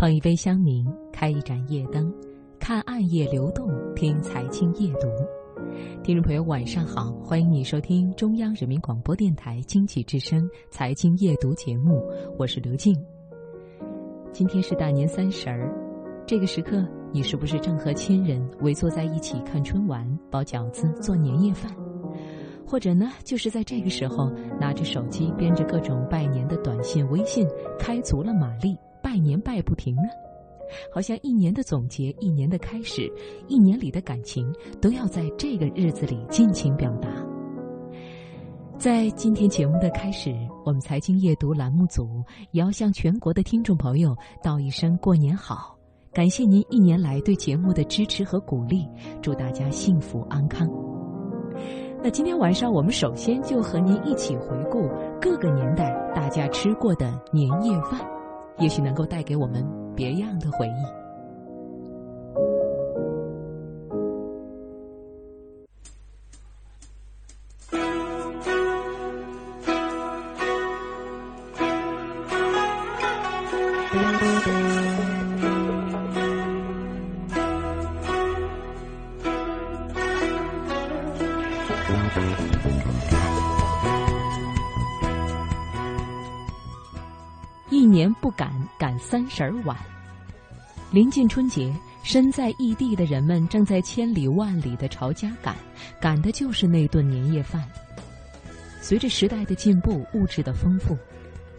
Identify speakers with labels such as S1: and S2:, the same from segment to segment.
S1: 捧一杯香茗，开一盏夜灯，看暗夜流动，听财经夜读。听众朋友，晚上好，欢迎你收听中央人民广播电台经济之声财经夜读节目，我是刘静。今天是大年三十儿，这个时刻，你是不是正和亲人围坐在一起看春晚、包饺子、做年夜饭？或者呢，就是在这个时候，拿着手机编着各种拜年的短信、微信，开足了马力。拜年拜不停呢，好像一年的总结，一年的开始，一年里的感情都要在这个日子里尽情表达。在今天节目的开始，我们财经夜读栏目组也要向全国的听众朋友道一声过年好，感谢您一年来对节目的支持和鼓励，祝大家幸福安康。那今天晚上我们首先就和您一起回顾各个年代大家吃过的年夜饭。也许能够带给我们别样的回忆。一年不赶赶三十儿晚，临近春节，身在异地的人们正在千里万里的朝家赶，赶的就是那顿年夜饭。随着时代的进步，物质的丰富，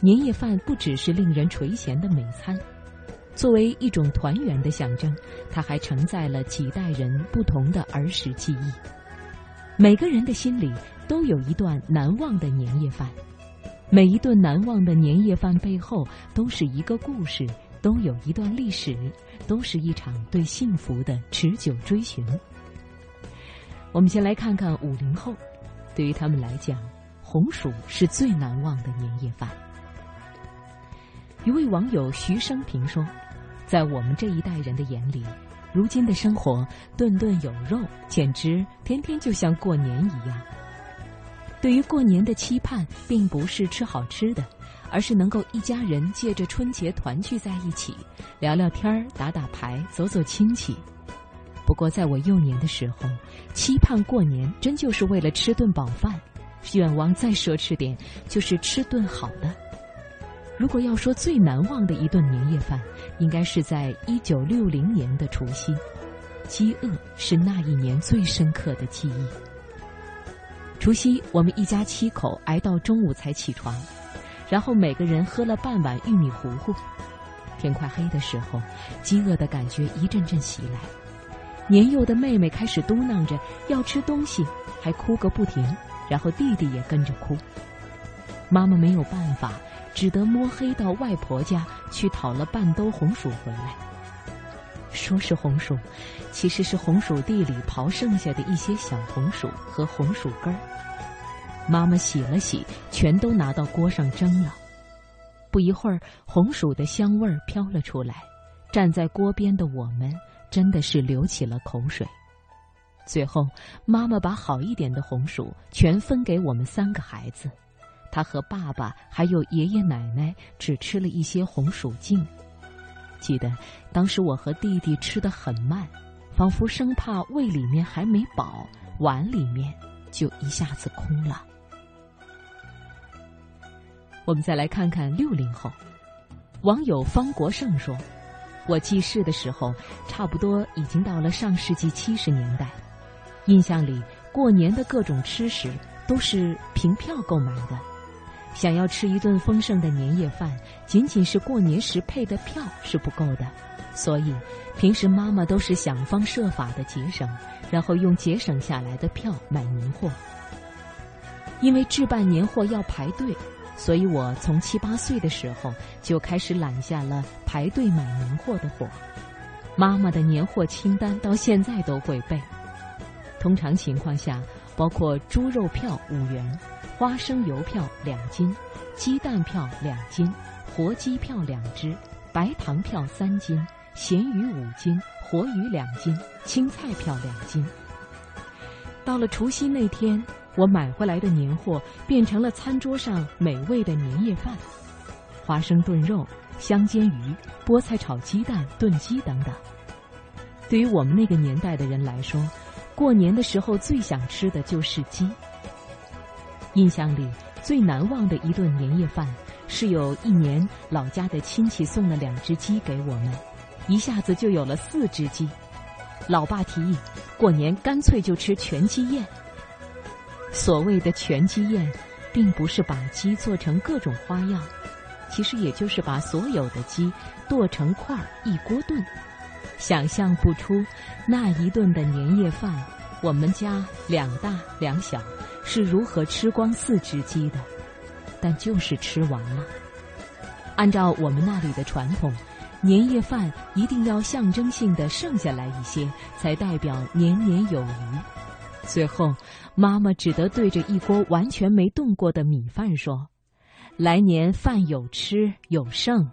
S1: 年夜饭不只是令人垂涎的美餐，作为一种团圆的象征，它还承载了几代人不同的儿时记忆。每个人的心里都有一段难忘的年夜饭。每一顿难忘的年夜饭背后，都是一个故事，都有一段历史，都是一场对幸福的持久追寻。我们先来看看五零后，对于他们来讲，红薯是最难忘的年夜饭。一位网友徐生平说：“在我们这一代人的眼里，如今的生活顿顿有肉，简直天天就像过年一样。”对于过年的期盼，并不是吃好吃的，而是能够一家人借着春节团聚在一起，聊聊天儿、打打牌、走走亲戚。不过，在我幼年的时候，期盼过年真就是为了吃顿饱饭，愿望再奢侈点，就是吃顿好的。如果要说最难忘的一顿年夜饭，应该是在一九六零年的除夕，饥饿是那一年最深刻的记忆。除夕，我们一家七口挨到中午才起床，然后每个人喝了半碗玉米糊糊。天快黑的时候，饥饿的感觉一阵阵袭来。年幼的妹妹开始嘟囔着要吃东西，还哭个不停，然后弟弟也跟着哭。妈妈没有办法，只得摸黑到外婆家去讨了半兜红薯回来。说是红薯，其实是红薯地里刨剩下的一些小红薯和红薯根儿。妈妈洗了洗，全都拿到锅上蒸了。不一会儿，红薯的香味儿飘了出来。站在锅边的我们，真的是流起了口水。最后，妈妈把好一点的红薯全分给我们三个孩子，她和爸爸还有爷爷奶奶只吃了一些红薯茎。记得当时我和弟弟吃的很慢，仿佛生怕胃里面还没饱，碗里面就一下子空了。我们再来看看六零后，网友方国胜说：“我记事的时候，差不多已经到了上世纪七十年代，印象里过年的各种吃食都是凭票购买的。”想要吃一顿丰盛的年夜饭，仅仅是过年时配的票是不够的，所以平时妈妈都是想方设法的节省，然后用节省下来的票买年货。因为置办年货要排队，所以我从七八岁的时候就开始揽下了排队买年货的活。妈妈的年货清单到现在都会背，通常情况下包括猪肉票五元。花生油票两斤，鸡蛋票两斤，活鸡票两只，白糖票三斤，咸鱼五斤，活鱼两斤，青菜票两斤。到了除夕那天，我买回来的年货变成了餐桌上美味的年夜饭：花生炖肉、香煎鱼、菠菜炒鸡蛋、炖鸡等等。对于我们那个年代的人来说，过年的时候最想吃的就是鸡。印象里最难忘的一顿年夜饭，是有一年老家的亲戚送了两只鸡给我们，一下子就有了四只鸡。老爸提议，过年干脆就吃全鸡宴。所谓的全鸡宴，并不是把鸡做成各种花样，其实也就是把所有的鸡剁成块儿一锅炖。想象不出那一顿的年夜饭，我们家两大两小是如何吃光四只鸡的，但就是吃完了。按照我们那里的传统，年夜饭一定要象征性的剩下来一些，才代表年年有余。最后，妈妈只得对着一锅完全没动过的米饭说：“来年饭有吃有剩。”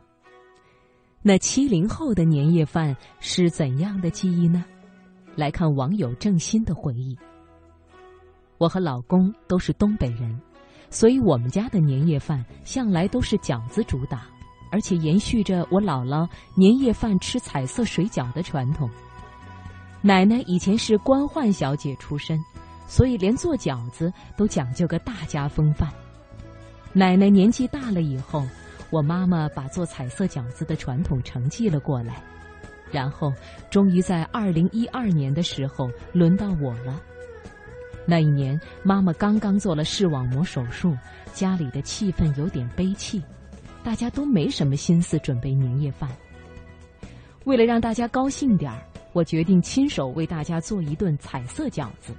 S1: 那七零后的年夜饭是怎样的记忆呢？来看网友郑鑫的回忆。我和老公都是东北人，所以我们家的年夜饭向来都是饺子主打，而且延续着我姥姥年夜饭吃彩色水饺的传统。奶奶以前是官宦小姐出身，所以连做饺子都讲究个大家风范。奶奶年纪大了以后，我妈妈把做彩色饺子的传统承继了过来，然后终于在二零一二年的时候轮到我了。那一年，妈妈刚刚做了视网膜手术，家里的气氛有点悲戚，大家都没什么心思准备年夜饭。为了让大家高兴点儿。我决定亲手为大家做一顿彩色饺子。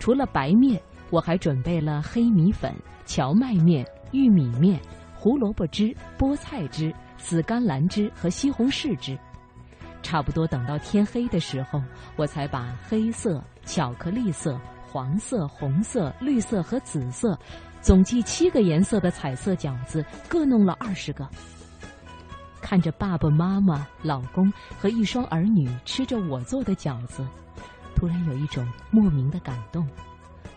S1: 除了白面，我还准备了黑米粉、荞麦面、玉米面、胡萝卜汁、菠菜汁、紫甘蓝汁和西红柿汁。差不多等到天黑的时候，我才把黑色、巧克力色、黄色、红色、绿色和紫色，总计七个颜色的彩色饺子各弄了二十个。看着爸爸妈妈、老公和一双儿女吃着我做的饺子，突然有一种莫名的感动，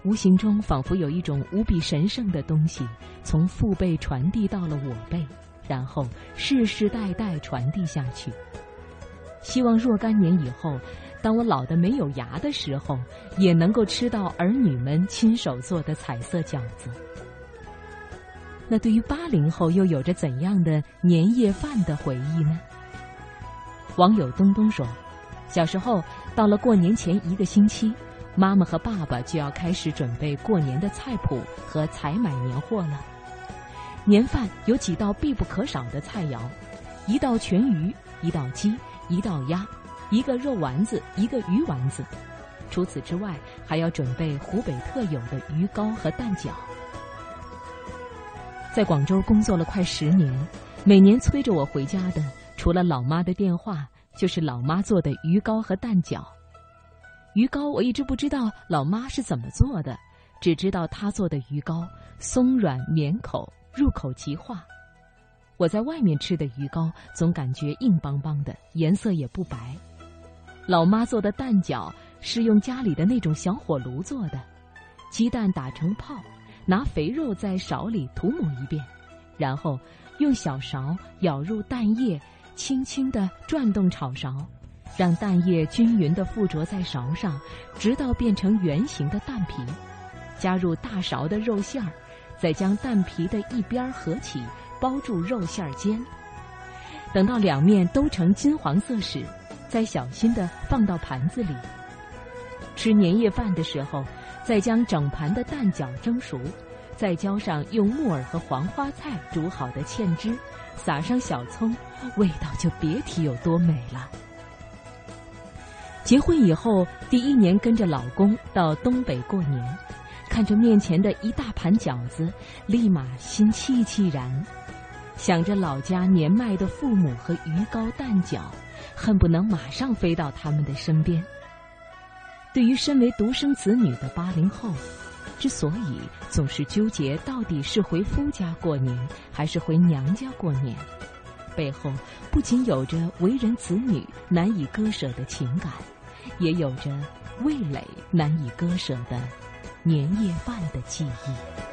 S1: 无形中仿佛有一种无比神圣的东西从父辈传递到了我辈，然后世世代代传递下去。希望若干年以后，当我老的没有牙的时候，也能够吃到儿女们亲手做的彩色饺子。那对于八零后又有着怎样的年夜饭的回忆呢？网友东东说：“小时候到了过年前一个星期，妈妈和爸爸就要开始准备过年的菜谱和采买年货了。年饭有几道必不可少的菜肴：一道全鱼，一道鸡，一道鸭，一个肉丸子，一个鱼丸子。除此之外，还要准备湖北特有的鱼糕和蛋饺。”在广州工作了快十年，每年催着我回家的，除了老妈的电话，就是老妈做的鱼糕和蛋饺。鱼糕我一直不知道老妈是怎么做的，只知道她做的鱼糕松软绵口，入口即化。我在外面吃的鱼糕总感觉硬邦邦的，颜色也不白。老妈做的蛋饺是用家里的那种小火炉做的，鸡蛋打成泡。拿肥肉在勺里涂抹一遍，然后用小勺舀入蛋液，轻轻地转动炒勺，让蛋液均匀地附着在勺上，直到变成圆形的蛋皮。加入大勺的肉馅儿，再将蛋皮的一边合起，包住肉馅儿尖。等到两面都呈金黄色时，再小心的放到盘子里。吃年夜饭的时候。再将整盘的蛋饺蒸熟，再浇上用木耳和黄花菜煮好的芡汁，撒上小葱，味道就别提有多美了。结婚以后，第一年跟着老公到东北过年，看着面前的一大盘饺子，立马心戚戚然，想着老家年迈的父母和鱼糕蛋饺，恨不能马上飞到他们的身边。对于身为独生子女的八零后，之所以总是纠结到底是回夫家过年还是回娘家过年，背后不仅有着为人子女难以割舍的情感，也有着味蕾难以割舍的年夜饭的记忆。